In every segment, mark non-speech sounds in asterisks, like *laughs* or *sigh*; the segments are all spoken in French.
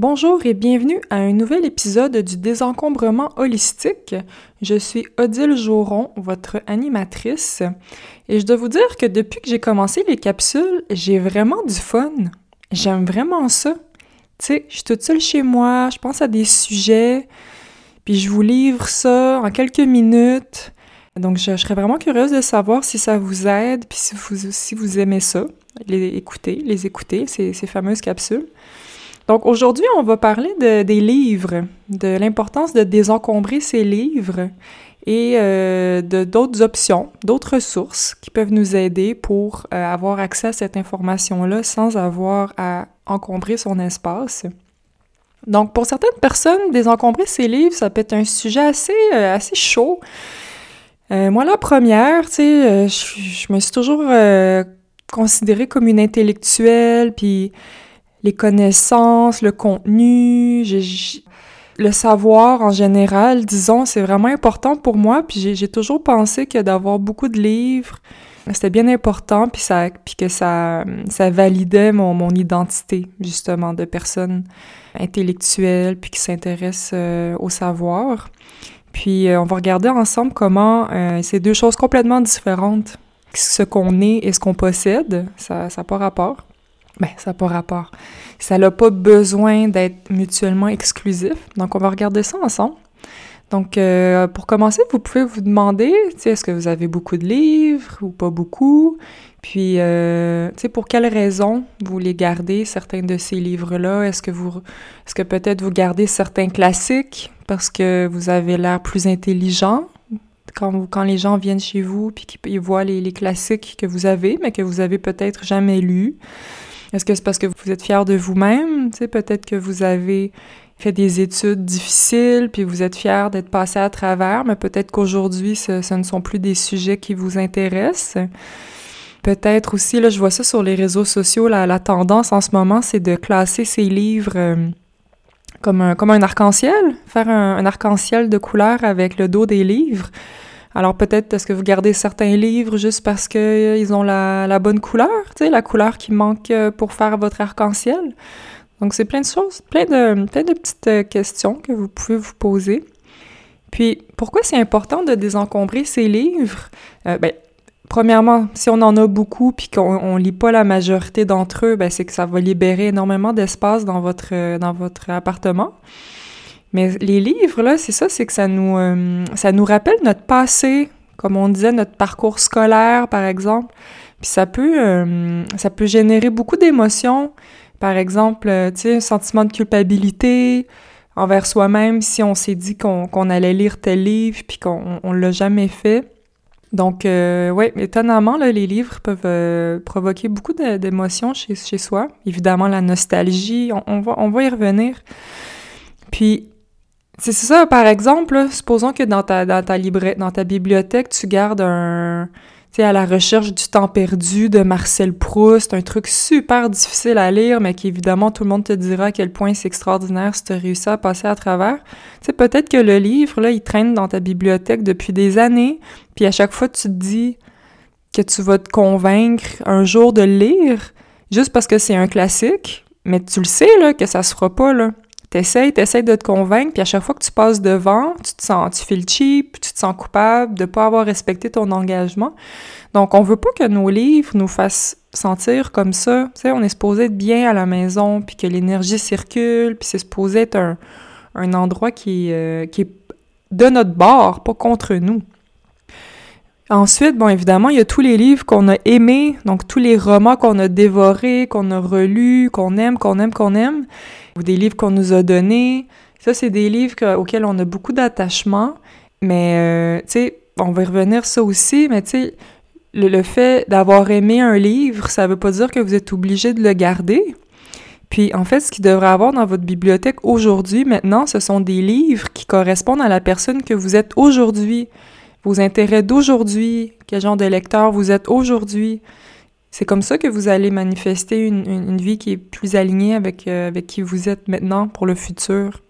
Bonjour et bienvenue à un nouvel épisode du désencombrement holistique. Je suis Odile Joron, votre animatrice, et je dois vous dire que depuis que j'ai commencé les capsules, j'ai vraiment du fun. J'aime vraiment ça. Tu sais, je suis toute seule chez moi, je pense à des sujets, puis je vous livre ça en quelques minutes. Donc, je, serais vraiment curieuse de savoir si ça vous aide, puis si vous, aimez ça, les écouter, les écouter, ces fameuses capsules. Donc aujourd'hui, on va parler de, des livres, de l'importance de désencombrer ces livres et euh, de d'autres options, d'autres sources qui peuvent nous aider pour euh, avoir accès à cette information-là sans avoir à encombrer son espace. Donc pour certaines personnes, désencombrer ces livres, ça peut être un sujet assez, euh, assez chaud. moi, la première, tu sais, je, me suis toujours considérée comme une intellectuelle, puis les connaissances, le contenu, le savoir en général, disons, c'est vraiment important pour moi. Puis j'ai toujours pensé que d'avoir beaucoup de livres, c'était bien important, puis, ça, puis que ça, ça validait mon, mon identité, justement, de personne intellectuelle, puis qui s'intéresse euh, au savoir. Puis euh, on va regarder ensemble comment euh, c'est deux choses complètement différentes. Ce qu'on est et ce qu'on possède, ça n'a pas rapport. Ben, ça n'a pas rapport. Ça n'a pas besoin d'être mutuellement exclusif. Donc, on va regarder ça ensemble. Donc, euh, pour commencer, vous pouvez vous demander, tu sais, est-ce que vous avez beaucoup de livres ou pas beaucoup? Puis, euh, tu sais, pour quelles raisons vous les gardez, certains de ces livres-là? Est-ce que vous, est-ce que peut-être vous gardez certains classiques parce que vous avez l'air plus intelligent? Quand, quand les gens viennent chez vous puis qu'ils voient les, les classiques que vous avez, mais que vous avez peut-être jamais lus? Est-ce que c'est parce que vous êtes fier de vous-même? Peut-être que vous avez fait des études difficiles, puis vous êtes fier d'être passé à travers, mais peut-être qu'aujourd'hui, ce, ne sont plus des sujets qui vous intéressent. Peut-être aussi, là, je vois ça sur les réseaux sociaux, la, la tendance en ce moment, c'est de classer ces livres euh, comme un, comme un arc-en-ciel, faire un, un arc-en-ciel de couleurs avec le dos des livres. Alors peut-être est-ce que vous gardez certains livres juste parce qu'ils euh, ont la, bonne couleur, tu sais, la couleur qui manque euh, pour faire votre arc-en-ciel? Donc c'est plein de choses, plein de, petites euh, questions que vous pouvez vous poser. Puis pourquoi c'est important de désencombrer ces livres? Ben, premièrement, si on en a beaucoup puis qu'on lit pas la majorité d'entre eux, ben c'est que ça va libérer énormément d'espace dans votre dans votre appartement. Mais les livres, là, c'est ça, c'est que ça nous, euh, ça nous rappelle notre passé, comme on disait, notre parcours scolaire, par exemple. Puis ça peut, euh, ça peut générer beaucoup d'émotions. Par exemple, euh, tu sais, un sentiment de culpabilité envers soi-même si on s'est dit qu'on allait lire tel livre puis qu'on on, l'a jamais fait. Donc, euh, ouais, étonnamment, là, les livres peuvent provoquer beaucoup d'émotions chez, chez soi. Évidemment, la nostalgie, on, on, va, on va y revenir. Puis, c'est ça, par exemple, supposons que dans ta, dans ta dans ta bibliothèque, tu gardes un, tu à la recherche du temps perdu de Marcel Proust, un truc super difficile à lire, mais qui évidemment tout le monde te dira à quel point c'est extraordinaire si tu as réussi à passer à travers. Tu sais, peut-être que le livre, là, il traîne dans ta bibliothèque depuis des années, puis à chaque fois tu te dis que tu vas te convaincre un jour de le lire, juste parce que c'est un classique, mais tu le sais, là, que ça se fera pas, là. T'essayes, t'essayes de te convaincre, puis à chaque fois que tu passes devant, tu te sens, tu le cheap, tu te sens coupable de pas avoir respecté ton engagement. Donc, on veut pas que nos livres nous fassent sentir comme ça. Tu sais, on est supposé être bien à la maison, puis que l'énergie circule, puis c'est supposé être un, un endroit qui, euh, qui est de notre bord, pas contre nous. Ensuite, bon, évidemment, il y a tous les livres qu'on a aimés, donc tous les romans qu'on a dévorés, qu'on a relus, qu'on aime, qu'on aime, qu'on aime ou des livres qu'on nous a donnés. Ça, c'est des livres auxquels on a beaucoup d'attachement. Mais, euh, tu sais, on va y revenir ça aussi, mais tu sais, le, fait d'avoir aimé un livre, ça veut pas dire que vous êtes obligé de le garder. Puis, en fait, ce qu'il devrait avoir dans votre bibliothèque aujourd'hui, maintenant, ce sont des livres qui correspondent à la personne que vous êtes aujourd'hui, vos intérêts d'aujourd'hui, quel genre de lecteur vous êtes aujourd'hui. C'est comme ça que vous allez manifester une, vie qui est plus alignée avec, euh, avec qui vous êtes maintenant pour le futur.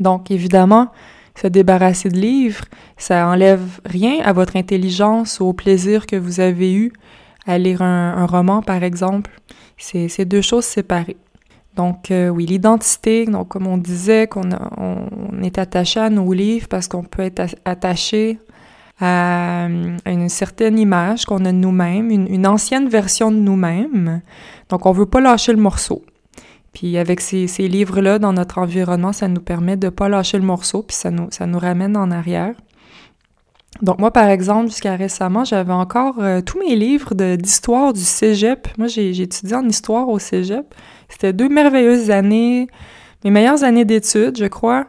Donc, évidemment, se débarrasser de livres, ça enlève rien à votre intelligence ou au plaisir que vous avez eu à lire un, un roman, par exemple. C'est deux choses séparées. Donc oui, l'identité, donc comme on disait, qu'on on est attaché à nos livres parce qu'on peut être attaché à, une certaine image qu'on a de nous-mêmes, une, ancienne version de nous-mêmes. Donc on veut pas lâcher le morceau. Puis avec ces, livres-là dans notre environnement, ça nous permet de pas lâcher le morceau, puis ça nous, ça nous ramène en arrière. Donc moi, par exemple, jusqu'à récemment, j'avais encore euh, tous mes livres d'histoire du cégep. Moi, j'ai étudié en histoire au cégep. C'était deux merveilleuses années, mes meilleures années d'études, je crois.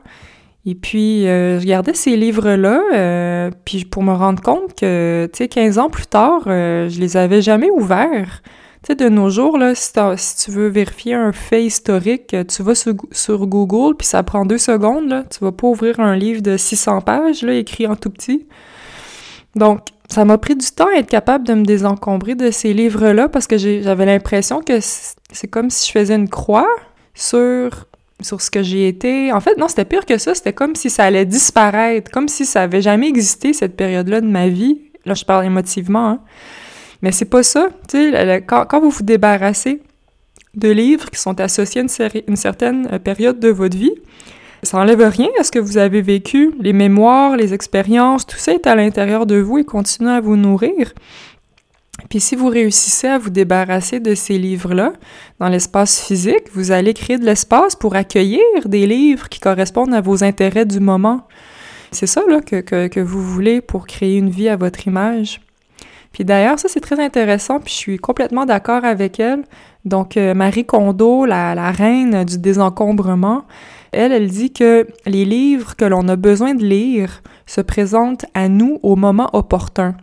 Et puis, euh, je gardais ces livres-là, euh, puis pour me rendre compte que, tu sais, 15 ans plus tard, je les avais jamais ouverts. Tu sais, de nos jours, là, si, tu veux vérifier un fait historique, tu vas sur, sur Google, puis ça prend deux secondes, là. Tu vas pas ouvrir un livre de 600 pages, là, écrit en tout petit. Donc, ça m'a pris du temps à être capable de me désencombrer de ces livres-là parce que j'avais l'impression que c'est comme si je faisais une croix sur, ce que j'ai été. En fait, non, c'était pire que ça. C'était comme si ça allait disparaître, comme si ça avait jamais existé, cette période-là de ma vie. Là, je parle émotivement, hein. Mais c'est pas ça. Tu sais, quand, quand, vous vous débarrassez de livres qui sont associés à une, une certaine euh, période de votre vie, ça enlève rien à ce que vous avez vécu, les mémoires, les expériences, tout ça est à l'intérieur de vous et continue à vous nourrir. Puis si vous réussissez à vous débarrasser de ces livres-là dans l'espace physique, vous allez créer de l'espace pour accueillir des livres qui correspondent à vos intérêts du moment. C'est ça là, que, que, vous voulez pour créer une vie à votre image. Puis d'ailleurs, ça c'est très intéressant, puis je suis complètement d'accord avec elle. Donc euh, Marie Kondo, la, la reine du désencombrement, elle, elle dit que les livres que l'on a besoin de lire se présentent à nous au moment opportun.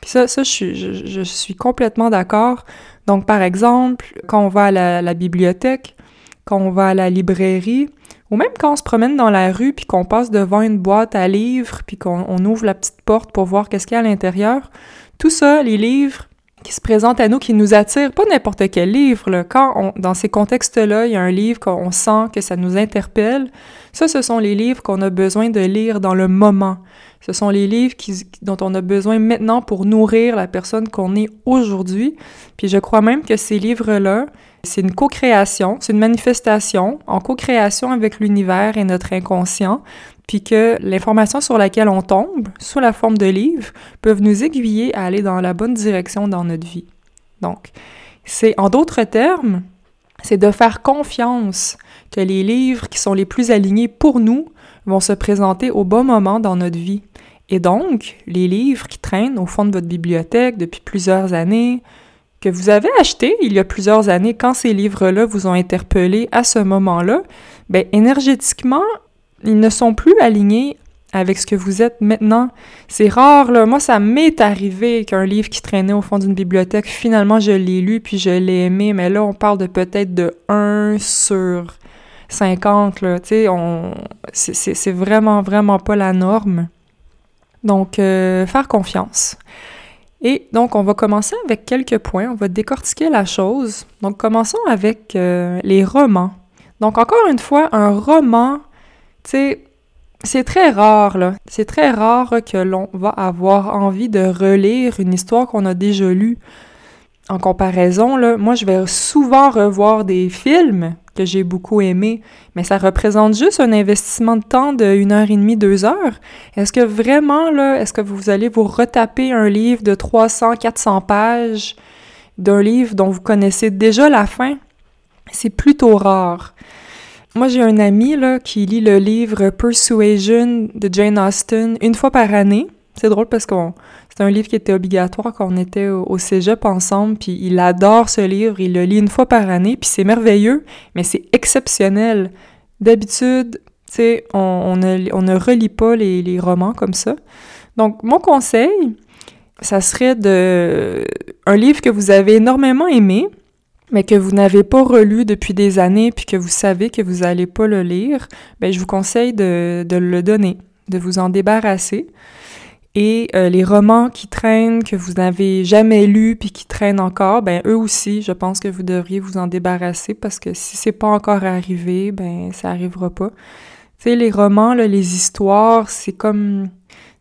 Puis ça, ça je, suis, complètement d'accord. Donc, par exemple, quand on va à la, bibliothèque, quand on va à la librairie, ou même quand on se promène dans la rue puis qu'on passe devant une boîte à livres puis qu'on ouvre la petite porte pour voir qu'est-ce qu'il y a à l'intérieur, tout ça, les livres, qui se présente à nous, qui nous attire, pas n'importe quel livre. Quand dans ces contextes-là, il y a un livre qu'on sent que ça nous interpelle, ça, ce sont les livres qu'on a besoin de lire dans le moment. Ce sont les livres dont on a besoin maintenant pour nourrir la personne qu'on est aujourd'hui. Puis je crois même que ces livres-là, c'est une co-création, c'est une manifestation en co-création avec l'univers et notre inconscient, puis que l'information sur laquelle on tombe, sous la forme de livres, peuvent nous aiguiller à aller dans la bonne direction dans notre vie. Donc, c'est en d'autres termes, c'est de faire confiance que les livres qui sont les plus alignés pour nous vont se présenter au bon moment dans notre vie. Et donc, les livres qui traînent au fond de votre bibliothèque depuis plusieurs années, que vous avez achetés il y a plusieurs années quand ces livres-là vous ont interpellé à ce moment-là, ben énergétiquement, ils ne sont plus alignés avec ce que vous êtes maintenant. C'est rare, là. Moi, ça m'est arrivé qu'un livre qui traînait au fond d'une bibliothèque, finalement, je l'ai lu puis je l'ai aimé, mais là, on parle de peut-être de 1 sur 50, là. Tu sais, on... c'est vraiment, vraiment pas la norme. Donc, euh, faire confiance. Et donc, on va commencer avec quelques points. On va décortiquer la chose. Donc, commençons avec euh, les romans. Donc, encore une fois, un roman c'est très rare, là. C'est très rare que l'on va avoir envie de relire une histoire qu'on a déjà lue. En comparaison, moi, je vais souvent revoir des films que j'ai beaucoup aimés, mais ça représente juste un investissement de temps de une heure et demie, deux heures. Est-ce que vraiment, là, est-ce que vous allez vous retaper un livre de 300, 400 pages d'un livre dont vous connaissez déjà la fin? C'est plutôt rare. Moi, j'ai un ami là, qui lit le livre Persuasion de Jane Austen une fois par année. C'est drôle parce que c'est un livre qui était obligatoire quand on était au, cégep ensemble, puis il adore ce livre, il le lit une fois par année, puis c'est merveilleux, mais c'est exceptionnel. D'habitude, tu sais, on, ne, on ne relit pas les, les romans comme ça. Donc, mon conseil, ça serait de un livre que vous avez énormément aimé, mais que vous n'avez pas relu depuis des années puis que vous savez que vous n'allez pas le lire, ben je vous conseille de, de, le donner, de vous en débarrasser. Et euh, les romans qui traînent, que vous n'avez jamais lus puis qui traînent encore, ben eux aussi, je pense que vous devriez vous en débarrasser parce que si c'est pas encore arrivé, ben ça arrivera pas. Tu sais, les romans, là, les histoires, c'est comme...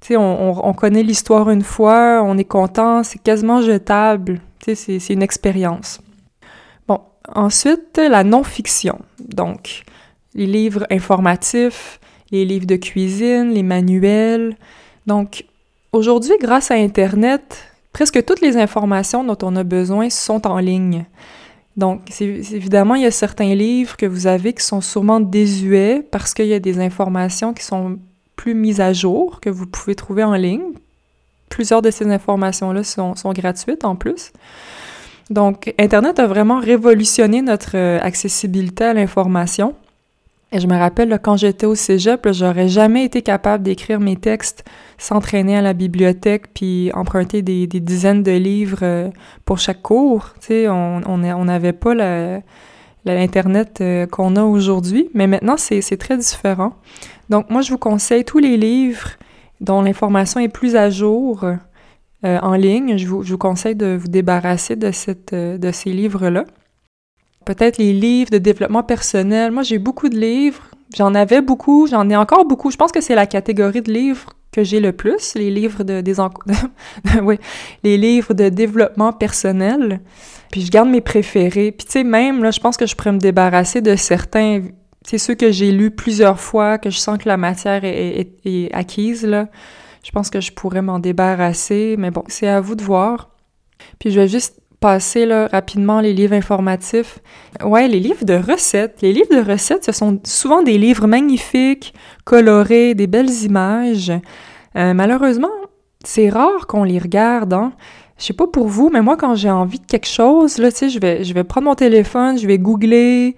Tu sais, on, on, on connaît l'histoire une fois, on est content, c'est quasiment jetable. Tu sais, c'est une expérience Ensuite, la non-fiction. Donc, les livres informatifs, les livres de cuisine, les manuels. Donc, aujourd'hui, grâce à Internet, presque toutes les informations dont on a besoin sont en ligne. Donc, évidemment, il y a certains livres que vous avez qui sont sûrement désuets parce qu'il y a des informations qui sont plus mises à jour, que vous pouvez trouver en ligne. Plusieurs de ces informations-là sont, sont, gratuites en plus. Donc, Internet a vraiment révolutionné notre euh, accessibilité à l'information. Et je me rappelle, quand j'étais au cégep, j'aurais jamais été capable d'écrire mes textes sans traîner à la bibliothèque puis emprunter des, dizaines de livres euh, pour chaque cours. Tu sais, on n'avait pas l'Internet euh, qu'on a aujourd'hui, mais maintenant, c'est très différent. Donc, moi, je vous conseille tous les livres dont l'information est plus à jour euh, en ligne. Je vous, je vous, conseille de vous débarrasser de, cette, de ces livres-là peut-être les livres de développement personnel. Moi, j'ai beaucoup de livres. J'en avais beaucoup, j'en ai encore beaucoup. Je pense que c'est la catégorie de livres que j'ai le plus, les livres de des *laughs* les livres de développement personnel. Puis je garde mes préférés. Puis tu sais même là, je pense que je pourrais me débarrasser de certains c'est ceux que j'ai lus plusieurs fois, que je sens que la matière est, est acquise là. Je pense que je pourrais m'en débarrasser, mais bon, c'est à vous de voir. Puis je vais juste passer là, rapidement les livres informatifs. Ouais, les livres de recettes. Les livres de recettes, ce sont souvent des livres magnifiques, colorés, des belles images. Euh, malheureusement, c'est rare qu'on les regarde. Hein? Je sais pas pour vous, mais moi, quand j'ai envie de quelque chose, là, je vais, je vais prendre mon téléphone, je vais googler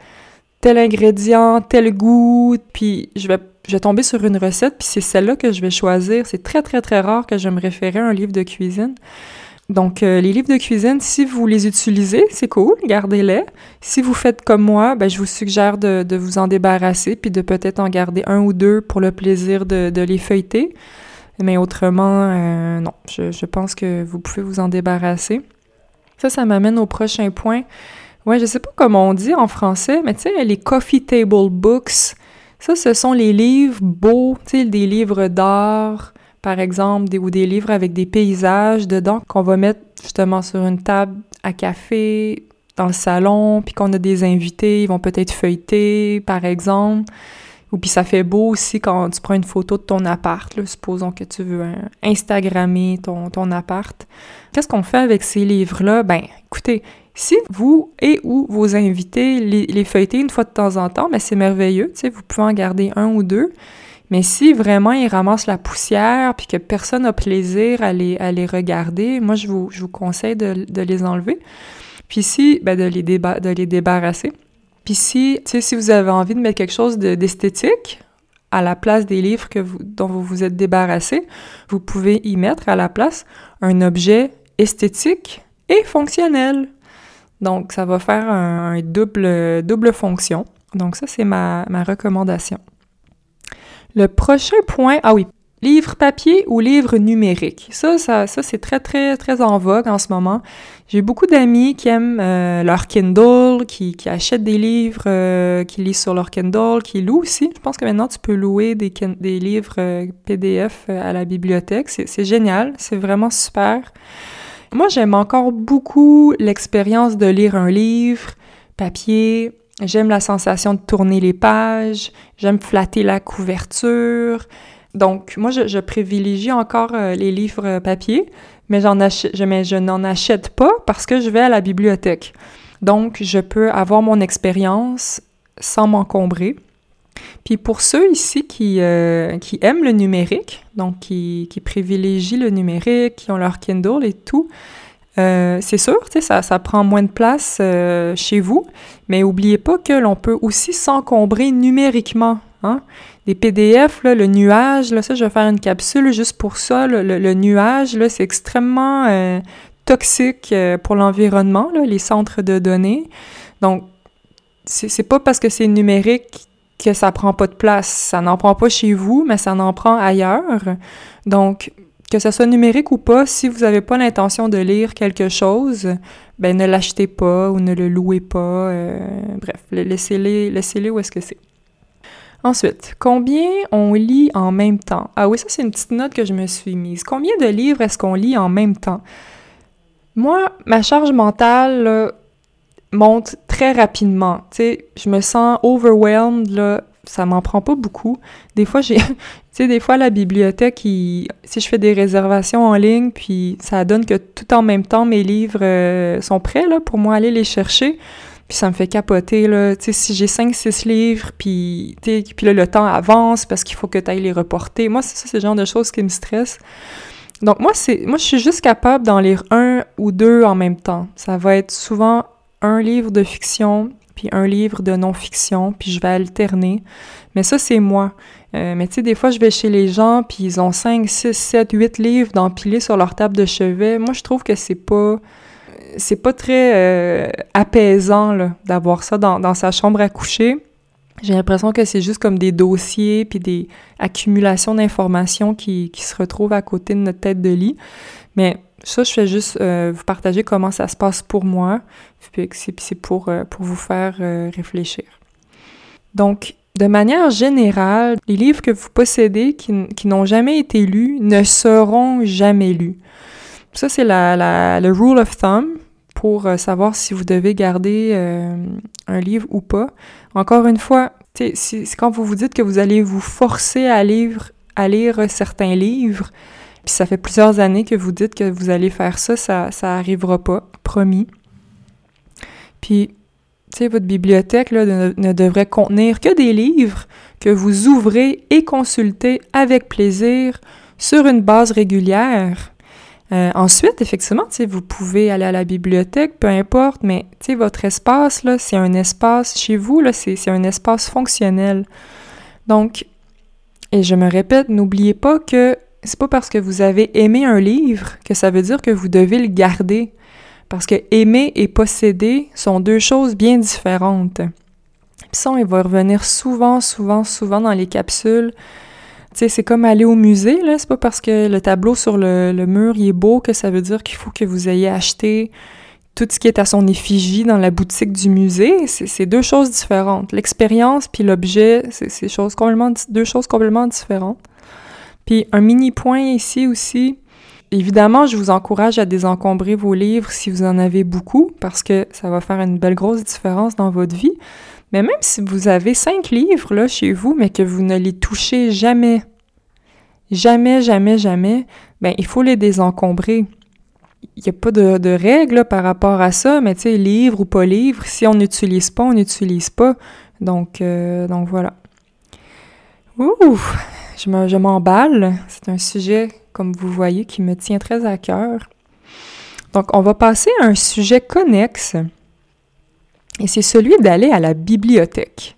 tel ingrédient, tel goût, puis je vais, je tomber sur une recette, puis c'est celle-là que je vais choisir. C'est très, très, très rare que je me référer à un livre de cuisine. Donc, euh, les livres de cuisine, si vous les utilisez, c'est cool, gardez-les. Si vous faites comme moi, ben, je vous suggère de, vous en débarrasser, puis de peut-être en garder un ou deux pour le plaisir de, les feuilleter. Mais autrement, euh, non, je, pense que vous pouvez vous en débarrasser. Ça, ça m'amène au prochain point. Ouais, je sais pas comment on dit en français, mais tu sais, les coffee table books, ça, ce sont les livres beaux, tu sais, des livres d'art, par exemple, ou des livres avec des paysages dedans qu'on va mettre justement sur une table à café dans le salon, puis qu'on a des invités, ils vont peut-être feuilleter, par exemple. Ou puis ça fait beau aussi quand tu prends une photo de ton appart, supposons que tu veux Instagrammer ton, ton appart. Qu'est-ce qu'on fait avec ces livres-là? Ben, écoutez, si vous et ou vos invités les, les feuilletez une fois de temps en temps, ben c'est merveilleux, vous pouvez en garder un ou deux. Mais si vraiment ils ramassent la poussière puis que personne n'a plaisir à les, à les regarder, moi je vous, je vous conseille de, de les enlever. Puis si, ben de, les déba de les débarrasser. Puis si, si vous avez envie de mettre quelque chose d'esthétique à la place des livres que dont vous vous êtes débarrassé, vous pouvez y mettre à la place un objet esthétique et fonctionnel. Donc, ça va faire un, un double, double fonction. Donc, ça, c'est ma, ma recommandation. Le prochain point, ah oui, livre papier ou livre numérique. Ça, ça, ça c'est très, très, très en vogue en ce moment. J'ai beaucoup d'amis qui aiment euh, leur Kindle, qui, qui, achètent des livres, euh, qui lisent sur leur Kindle, qui louent aussi. Je pense que maintenant, tu peux louer des, des livres euh, PDF à la bibliothèque. C'est génial, c'est vraiment super. Moi, j'aime encore beaucoup l'expérience de lire un livre papier, J'aime la sensation de tourner les pages, j'aime flatter la couverture. Donc, moi, je, privilégie encore euh, les livres euh, papier, mais, mais je n'en achète pas parce que je vais à la bibliothèque. Donc, je peux avoir mon expérience sans m'encombrer. Puis pour ceux ici qui, euh, qui aiment le numérique, donc qui, qui privilégient le numérique, qui ont leur Kindle et tout, euh, c'est sûr, ça, ça prend moins de place euh, chez vous, mais oubliez pas que l'on peut aussi s'encombrer numériquement. Hein? PDF, le nuage, là, ça, je vais faire une capsule juste pour ça. le, nuage, c'est extrêmement toxique pour l'environnement, les centres de données. Donc, c'est pas parce que c'est numérique que ça prend pas de place. Ça n'en prend pas chez vous, mais ça n'en prend ailleurs. Donc, que ce soit numérique ou pas, si vous n'avez pas l'intention de lire quelque chose, ben ne l'achetez pas ou ne le louez pas. Euh, bref, laissez-le laissez où est-ce que c'est. Ensuite, combien on lit en même temps? Ah oui, ça c'est une petite note que je me suis mise. Combien de livres est-ce qu'on lit en même temps? Moi, ma charge mentale monte très rapidement. Tu sais, je me sens overwhelmed, là, ça m'en prend pas beaucoup. Des fois, j'ai, *laughs* tu sais, des fois, la bibliothèque, si je fais des réservations en ligne, puis ça donne que tout en même temps, mes livres euh, sont prêts, là, pour moi aller les chercher. Puis ça me fait capoter, là. Tu sais, si j'ai 5-6 livres, puis, puis là, le temps avance parce qu'il faut que tu ailles les reporter. Moi, c'est ça, c'est genre de choses qui me stressent. Donc, moi, c'est, moi, je suis juste capable d'en lire un ou deux en même temps. Ça va être souvent un livre de fiction, puis un livre de non-fiction, puis je vais alterner. Mais ça, c'est moi. Euh, mais tu sais, des fois, je vais chez les gens, puis ils ont 5, 6, 7, 8 livres d'empilés sur leur table de chevet. Moi, je trouve que c'est pas... C'est pas très euh, apaisant, d'avoir ça dans, dans sa chambre à coucher. J'ai l'impression que c'est juste comme des dossiers puis des accumulations d'informations qui, qui, se retrouvent à côté de notre tête de lit. Mais ça, je fais juste euh, vous partager comment ça se passe pour moi, puis c'est pour, euh, pour vous faire euh, réfléchir. Donc, de manière générale, les livres que vous possédez qui, qui n'ont jamais été lus ne seront jamais lus. Ça, c'est la, la, le rule of thumb pour savoir si vous devez garder un livre ou pas. Encore une fois, c'est quand vous vous dites que vous allez vous forcer à, à lire certains livres, puis ça fait plusieurs années que vous dites que vous allez faire ça, ça, ça arrivera pas, promis. Puis, tu sais, votre bibliothèque là, ne, devrait contenir que des livres que vous ouvrez et consultez avec plaisir sur une base régulière. Euh, ensuite, effectivement, tu sais, vous pouvez aller à la bibliothèque, peu importe, mais tu sais, votre espace, là, c'est un espace, chez vous, là, c'est un espace fonctionnel. Donc, et je me répète, n'oubliez pas que c'est pas parce que vous avez aimé un livre que ça veut dire que vous devez le garder. Parce que aimer et posséder sont deux choses bien différentes. Puis ça, il va revenir souvent, souvent, souvent dans les capsules. Tu sais, c'est comme aller au musée, là. C'est pas parce que le tableau sur le, mur il est beau que ça veut dire qu'il faut que vous ayez acheté tout ce qui est à son effigie dans la boutique du musée. C'est deux choses différentes. L'expérience puis l'objet, c'est deux choses complètement différentes. Puis un mini point ici aussi, évidemment, je vous encourage à désencombrer vos livres si vous en avez beaucoup, parce que ça va faire une belle grosse différence dans votre vie. Mais même si vous avez cinq livres là chez vous, mais que vous ne les touchez jamais, jamais, jamais, jamais, ben il faut les désencombrer. Il n'y a pas de, règles par rapport à ça, mais tu sais, livre ou pas livre, si on n'utilise pas, on n'utilise pas. Donc, euh, donc voilà. Ouh! Je m'emballe. C'est un sujet, comme vous voyez, qui me tient très à cœur. Donc, on va passer à un sujet connexe, et c'est celui d'aller à la bibliothèque.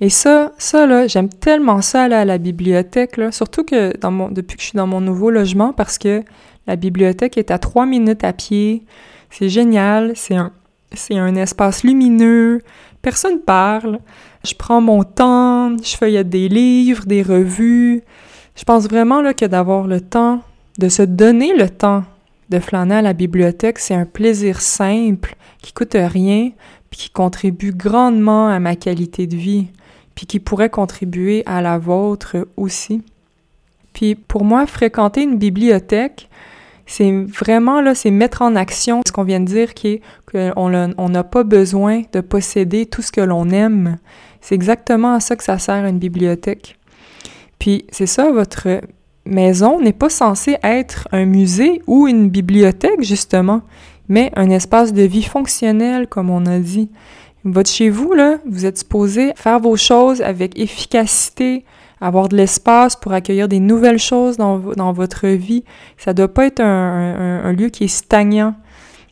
Et ça, ça là, j'aime tellement ça aller à la bibliothèque, là, surtout que depuis que je suis dans mon nouveau logement, parce que la bibliothèque est à trois minutes à pied. C'est génial, c'est un, c'est un espace lumineux, personne parle. Je prends mon temps, je feuillette des livres, des revues. Je pense vraiment que d'avoir le temps, de se donner le temps de flâner à la bibliothèque, c'est un plaisir simple, qui coûte rien, puis qui contribue grandement à ma qualité de vie, puis qui pourrait contribuer à la vôtre aussi. Puis pour moi, fréquenter une bibliothèque, c'est vraiment là, c'est mettre en action ce qu'on vient de dire, qui est qu'on n'a pas besoin de posséder tout ce que l'on aime. C'est exactement à ça que ça sert une bibliothèque. Puis c'est ça, votre maison n'est pas censée être un musée ou une bibliothèque, justement, mais un espace de vie fonctionnel, comme on a dit. Votre chez vous, vous êtes supposé faire vos choses avec efficacité, avoir de l'espace pour accueillir des nouvelles choses dans, dans votre vie. Ça doit pas être un, un lieu qui est stagnant.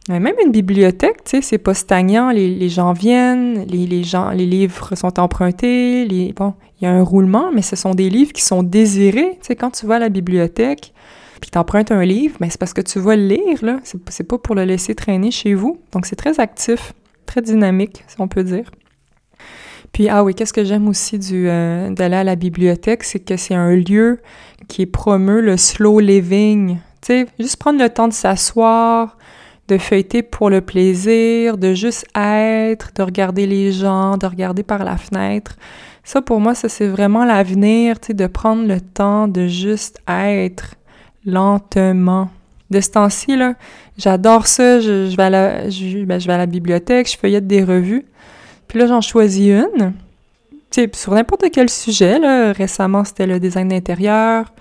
Même une bibliothèque, tu sais, c'est pas stagnant. Les, les gens viennent, les, les, gens, les livres sont empruntés. Les, bon, il y a un roulement, mais ce sont des livres qui sont désirés. Tu sais, quand tu vas à la bibliothèque, puis t'empruntes un livre, mais c'est parce que tu vas le lire, là. C'est pas pour le laisser traîner chez vous. Donc, c'est très actif, très dynamique, si on peut dire. Puis, ah oui, qu'est-ce que j'aime aussi du euh, d'aller à la bibliothèque, c'est que c'est un lieu qui promeut le slow living. Tu sais, juste prendre le temps de s'asseoir, de feuilleter pour le plaisir, de juste être, de regarder les gens, de regarder par la fenêtre. Ça, pour moi, ça, c'est vraiment l'avenir, tu sais, de prendre le temps de juste être lentement. De ce temps-ci, là, j'adore ça. Je, vais à la, je, ben, je vais à la bibliothèque, je feuillette des revues. Puis là, j'en choisis une. Tu sais, sur n'importe quel sujet, là. Récemment, c'était le design d'intérieur.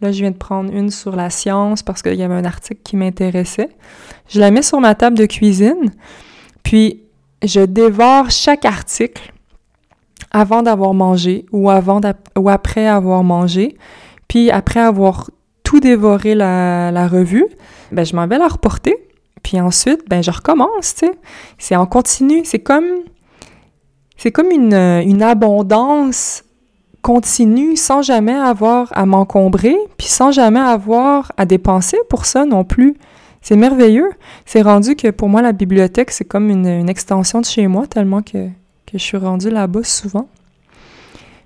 Là, je viens de prendre une sur la science parce qu'il y avait un article qui m'intéressait. Je la mets sur ma table de cuisine, puis je dévore chaque article avant d'avoir mangé ou avant ou après avoir mangé. Puis après avoir tout dévoré la, la revue, ben je m'en vais la reporter. Puis ensuite, ben je recommence. C'est en continu. C'est comme c'est comme une, une abondance continue sans jamais avoir à m'encombrer, puis sans jamais avoir à dépenser pour ça non plus. C'est merveilleux. C'est rendu que pour moi, la bibliothèque, c'est comme une, extension de chez moi, tellement que, que je suis rendue là-bas souvent.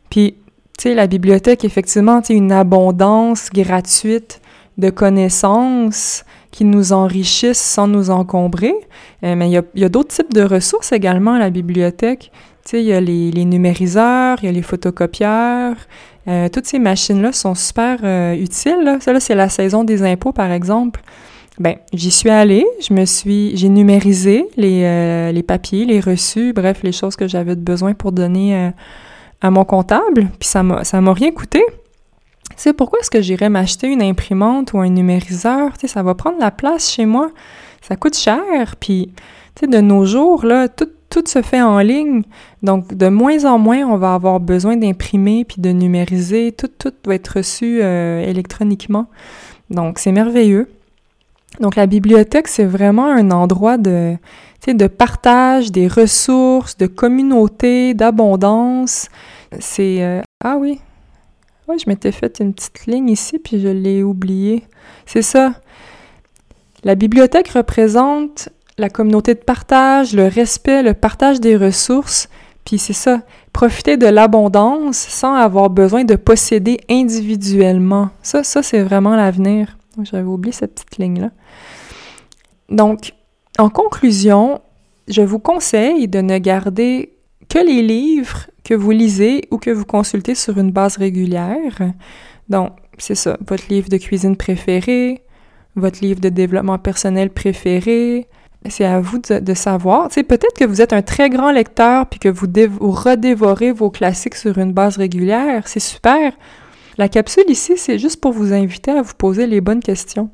Puis, tu sais, la bibliothèque, effectivement, tu une abondance gratuite de connaissances qui nous enrichissent sans nous encombrer. Euh, mais il y a d'autres types de ressources également à la bibliothèque. Il y a les, numériseurs, il y a les photocopieurs. Euh, toutes ces machines-là sont super euh, utiles. Ça, là, c'est la saison des impôts, par exemple. Ben, j'y suis allée, je me suis, j'ai numérisé les, euh, les papiers, les reçus, bref, les choses que j'avais besoin pour donner à mon comptable, puis ça m'a, ça m'a rien coûté. Tu sais, pourquoi est-ce que j'irais m'acheter une imprimante ou un numériseur? Tu ça va prendre la place chez moi. Ça coûte cher, puis, tu sais, de nos jours, là, tout, tout se fait en ligne. Donc, de moins en moins, on va avoir besoin d'imprimer puis de numériser. Tout, tout doit être reçu euh, électroniquement. Donc, c'est merveilleux. Donc, la bibliothèque, c'est vraiment un endroit de, de partage des ressources, de communauté, d'abondance. C'est... Euh, ah oui. Oui, je m'étais fait une petite ligne ici, puis je l'ai oublié. C'est ça. La bibliothèque représente la communauté de partage, le respect, le partage des ressources, puis c'est ça, profiter de l'abondance sans avoir besoin de posséder individuellement. Ça, ça c'est vraiment l'avenir. J'avais oublié cette petite ligne-là. Donc, en conclusion, je vous conseille de ne garder que les livres que vous lisez ou que vous consultez sur une base régulière. Donc, c'est ça, votre livre de cuisine préféré, votre livre de développement personnel préféré. C'est à vous de, savoir. Tu peut-être que vous êtes un très grand lecteur puis que vous, vous redévorez vos classiques sur une base régulière. C'est super. La capsule ici, c'est juste pour vous inviter à vous poser les bonnes questions.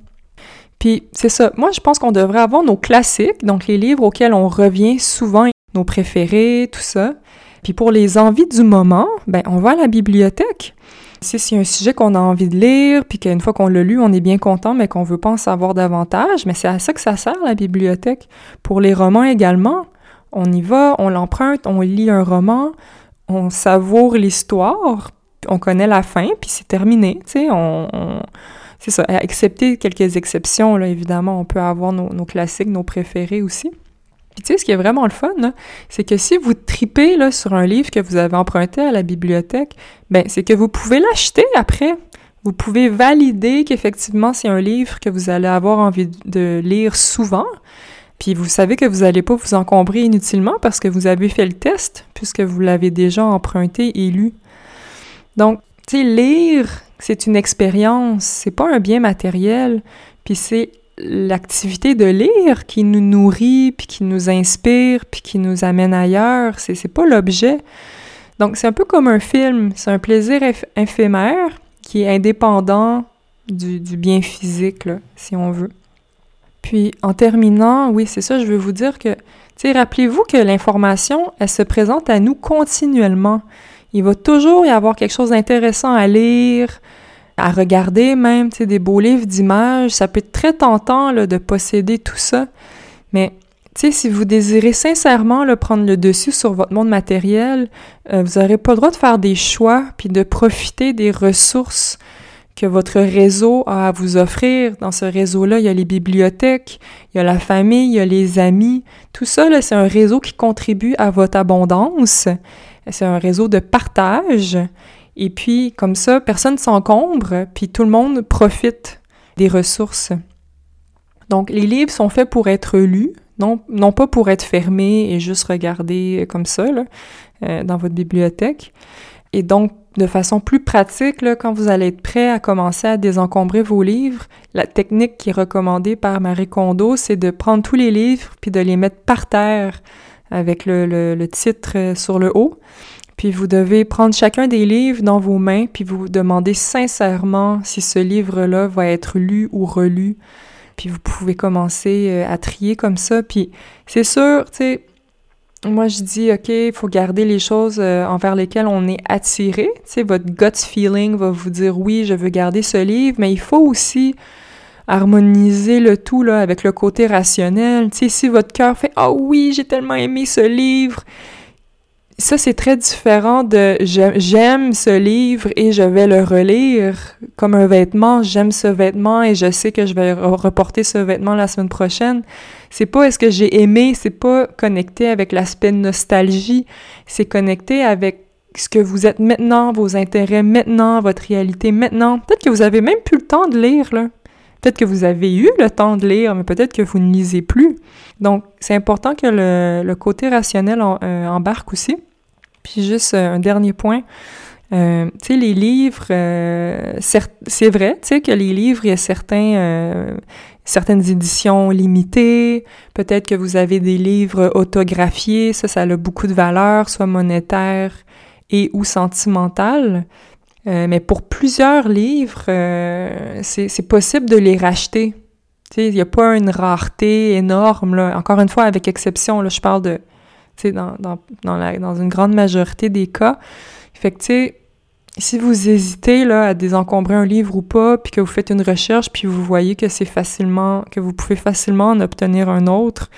Puis c'est ça, moi je pense qu'on devrait avoir nos classiques, donc les livres auxquels on revient souvent, nos préférés, tout ça. Puis pour les envies du moment, ben on va à la bibliothèque. Si c'est un sujet qu'on a envie de lire, puis qu'une fois qu'on l'a lu, on est bien content, mais qu'on veut pas en savoir davantage, mais c'est à ça que ça sert la bibliothèque. Pour les romans également, on y va, on l'emprunte, on lit un roman, on savoure l'histoire, on connaît la fin, puis c'est terminé, tu sais, c'est ça, excepté quelques exceptions, évidemment, on peut avoir nos classiques, nos préférés aussi. Puis tu sais, ce qui est vraiment le fun, c'est que si vous tripez là, sur un livre que vous avez emprunté à la bibliothèque, ben c'est que vous pouvez l'acheter après. Vous pouvez valider qu'effectivement c'est un livre que vous allez avoir envie de lire souvent. Puis vous savez que vous n'allez pas vous encombrer inutilement parce que vous avez fait le test puisque vous l'avez déjà emprunté et lu. Donc, tu sais, lire, c'est une expérience, c'est pas un bien matériel, puis c'est l'activité de lire qui nous nourrit, puis qui nous inspire, puis qui nous amène ailleurs, c'est, c'est pas l'objet. Donc c'est un peu comme un film, c'est un plaisir éphémère qui est indépendant du, du bien physique, là, si on veut. Puis en terminant, oui, c'est ça, je veux vous dire que, tu sais, rappelez-vous que l'information, elle se présente à nous continuellement. Il va toujours y avoir quelque chose d'intéressant à lire, à regarder même, tu sais, des beaux livres d'images. Ça peut être très tentant là, de posséder tout ça. Mais, tu sais, si vous désirez sincèrement le prendre le dessus sur votre monde matériel, euh, vous n'aurez pas le droit de faire des choix puis de profiter des ressources que votre réseau a à vous offrir. Dans ce réseau-là, il y a les bibliothèques, il y a la famille, il y a les amis. Tout ça, c'est un réseau qui contribue à votre abondance. C'est un réseau de partage. Et puis, comme ça, personne ne s'encombre, puis tout le monde profite des ressources. Donc, les livres sont faits pour être lus, non, non pas pour être fermés et juste regardés comme ça, là, euh, dans votre bibliothèque. Et donc, de façon plus pratique, là, quand vous allez être prêt à commencer à désencombrer vos livres, la technique qui est recommandée par Marie Kondo, c'est de prendre tous les livres puis de les mettre par terre avec le, le, titre sur le haut. Puis vous devez prendre chacun des livres dans vos mains, puis vous demander sincèrement si ce livre-là va être lu ou relu. Puis vous pouvez commencer à trier comme ça. Puis c'est sûr, tu sais, moi, je dis, OK, il faut garder les choses euh, envers lesquelles on est attiré. Tu sais, votre gut feeling va vous dire, oui, je veux garder ce livre, mais il faut aussi harmoniser le tout là, avec le côté rationnel. Tu sais, si votre cœur fait, ah oui, j'ai tellement aimé ce livre, ça, c'est très différent de j'aime ce livre et je vais le relire comme un vêtement. J'aime ce vêtement et je sais que je vais reporter ce vêtement la semaine prochaine. C'est pas est-ce que j'ai aimé, c'est pas connecté avec l'aspect nostalgie. C'est connecté avec ce que vous êtes maintenant, vos intérêts maintenant, votre réalité maintenant. Peut-être que vous avez même plus le temps de lire, là. Peut-être que vous avez eu le temps de lire, mais peut-être que vous ne lisez plus. Donc, c'est important que le, côté rationnel euh, embarque aussi. Puis juste euh, un dernier point. Euh, tu sais, les livres, c'est vrai, tu sais, que les livres, il y a certains, certaines éditions limitées. Peut-être que vous avez des livres autographiés. Ça, ça a beaucoup de valeur, soit monétaire et ou sentimentale. mais pour plusieurs livres, c'est possible de les racheter il n'y a pas une rareté énorme, là. Encore une fois, avec exception, là, je parle de, tu sais, dans, dans, dans, la, dans une grande majorité des cas. Fait que, si vous hésitez, là, à désencombrer un livre ou pas, puis que vous faites une recherche, puis vous voyez que c'est facilement, que vous pouvez facilement en obtenir un autre,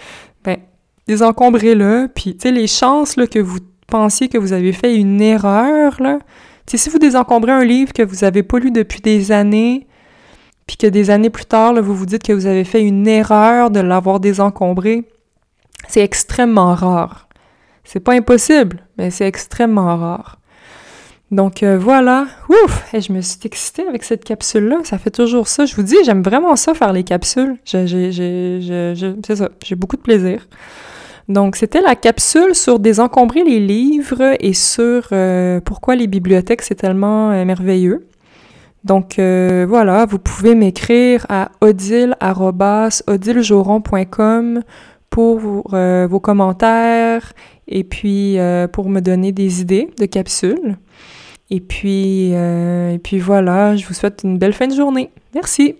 ben, désencombrez-le, puis, les chances, là, que vous pensiez que vous avez fait une erreur, là, si vous désencombrez un livre que vous avez pas lu depuis des années, puis que des années plus tard, vous vous dites que vous avez fait une erreur de l'avoir désencombré, c'est extrêmement rare. C'est pas impossible, mais c'est extrêmement rare. Donc euh, voilà, ouf, et je me suis excitée avec cette capsule-là. Ça fait toujours ça. Je vous dis, j'aime vraiment ça faire les capsules. c'est ça, j'ai beaucoup de plaisir. Donc c'était la capsule sur désencombrer les livres et sur euh, pourquoi les bibliothèques c'est tellement euh, merveilleux. Donc voilà, vous pouvez m'écrire à odile.odiljoron.com pour euh, vos commentaires et puis euh, pour me donner des idées de capsules. Et puis, et puis voilà, je vous souhaite une belle fin de journée. Merci.